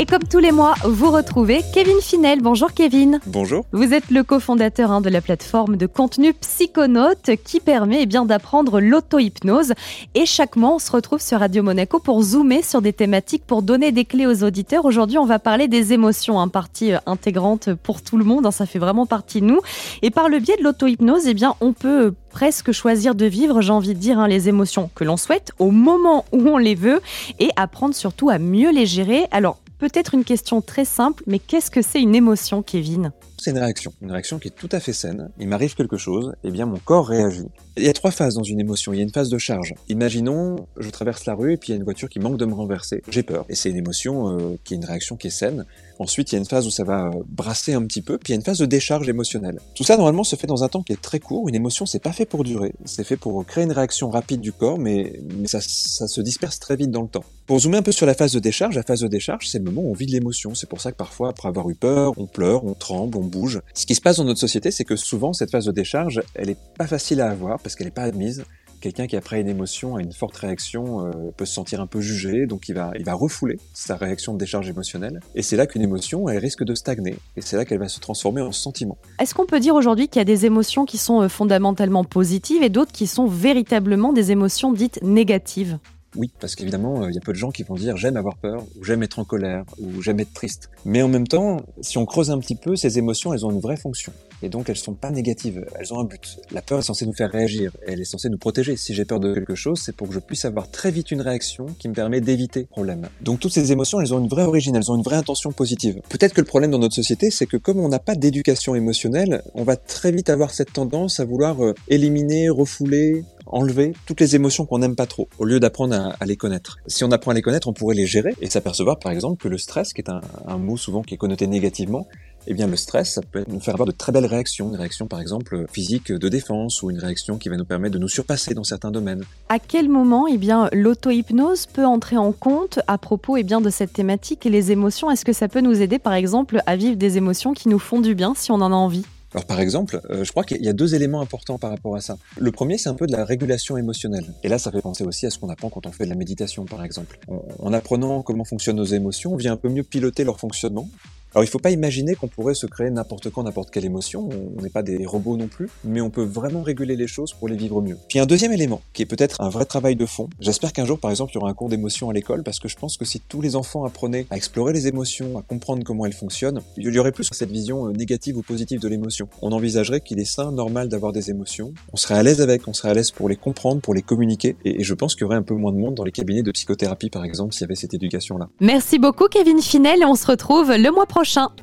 Et comme tous les mois, vous retrouvez Kevin Finel. Bonjour Kevin. Bonjour. Vous êtes le cofondateur hein, de la plateforme de contenu Psychonaute qui permet eh bien d'apprendre l'auto-hypnose. Et chaque mois, on se retrouve sur Radio Monaco pour zoomer sur des thématiques, pour donner des clés aux auditeurs. Aujourd'hui, on va parler des émotions, hein, partie euh, intégrante pour tout le monde. Hein, ça fait vraiment partie de nous. Et par le biais de l'auto-hypnose, eh bien, on peut presque choisir de vivre, j'ai envie de dire, les émotions que l'on souhaite au moment où on les veut et apprendre surtout à mieux les gérer. Alors, Peut-être une question très simple, mais qu'est-ce que c'est une émotion, Kevin? C'est une réaction, une réaction qui est tout à fait saine. Il m'arrive quelque chose, et eh bien mon corps réagit. Il y a trois phases dans une émotion. Il y a une phase de charge. Imaginons, je traverse la rue et puis il y a une voiture qui manque de me renverser. J'ai peur. Et c'est une émotion euh, qui est une réaction qui est saine. Ensuite, il y a une phase où ça va euh, brasser un petit peu, puis il y a une phase de décharge émotionnelle. Tout ça, normalement, se fait dans un temps qui est très court. Une émotion, c'est pas fait pour durer. C'est fait pour créer une réaction rapide du corps, mais, ça se disperse très vite dans le temps. Pour zoomer un peu sur la phase de décharge, la phase de décharge, c'est le moment où on vit de l'émotion. C'est pour ça que parfois, après avoir eu peur, on pleure, on tremble, on bouge. Ce qui se passe dans notre société, c'est que souvent, cette phase de décharge, elle est pas facile à avoir parce qu'elle est pas admise quelqu'un qui après une émotion a une forte réaction euh, peut se sentir un peu jugé, donc il va, il va refouler sa réaction de décharge émotionnelle. Et c'est là qu'une émotion, elle risque de stagner. Et c'est là qu'elle va se transformer en sentiment. Est-ce qu'on peut dire aujourd'hui qu'il y a des émotions qui sont euh, fondamentalement positives et d'autres qui sont véritablement des émotions dites négatives? Oui, parce qu'évidemment, euh, il y a peu de gens qui vont dire j'aime avoir peur, ou j'aime être en colère, ou j'aime être triste. Mais en même temps, si on creuse un petit peu, ces émotions, elles ont une vraie fonction. Et donc, elles sont pas négatives, elles ont un but. La peur est censée nous faire réagir, elle est censée nous protéger. Si j'ai peur de quelque chose, c'est pour que je puisse avoir très vite une réaction qui me permet d'éviter le problème. Donc, toutes ces émotions, elles ont une vraie origine, elles ont une vraie intention positive. Peut-être que le problème dans notre société, c'est que comme on n'a pas d'éducation émotionnelle, on va très vite avoir cette tendance à vouloir euh, éliminer, refouler, enlever toutes les émotions qu'on n'aime pas trop, au lieu d'apprendre à, les connaître. Si on apprend à les connaître, on pourrait les gérer et s'apercevoir par exemple que le stress, qui est un, mot souvent qui est connoté négativement, eh bien le stress, ça peut nous faire avoir de très belles réactions, une réaction par exemple physique de défense ou une réaction qui va nous permettre de nous surpasser dans certains domaines. À quel moment eh bien l'auto-hypnose peut entrer en compte à propos eh bien de cette thématique et les émotions? Est-ce que ça peut nous aider par exemple à vivre des émotions qui nous font du bien si on en a envie? Alors par exemple, euh, je crois qu'il y a deux éléments importants par rapport à ça. Le premier, c'est un peu de la régulation émotionnelle. Et là, ça fait penser aussi à ce qu'on apprend quand on fait de la méditation, par exemple. en apprenant comment fonctionnent nos émotions, on vient un peu mieux piloter leur fonctionnement alors il ne faut pas imaginer qu'on pourrait se créer n'importe quand, n'importe quelle émotion, on n'est pas des robots non plus, mais on peut vraiment réguler les choses pour les vivre mieux. Puis un deuxième élément, qui est peut-être un vrai travail de fond, j'espère qu'un jour par exemple il y aura un cours d'émotion à l'école, parce que je pense que si tous les enfants apprenaient à explorer les émotions, à comprendre comment elles fonctionnent, il y aurait plus cette vision euh, négative ou positive de l'émotion. On envisagerait qu'il est sain, normal d'avoir des émotions, on serait à l'aise avec, on serait à l'aise pour les comprendre, pour les communiquer, et, je pense qu'il y aurait un peu moins de monde dans les cabinets de psychothérapie par exemple s'il y avait cette éducation-là. Merci beaucoup Kevin Finel, on se retrouve le mois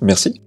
Merci.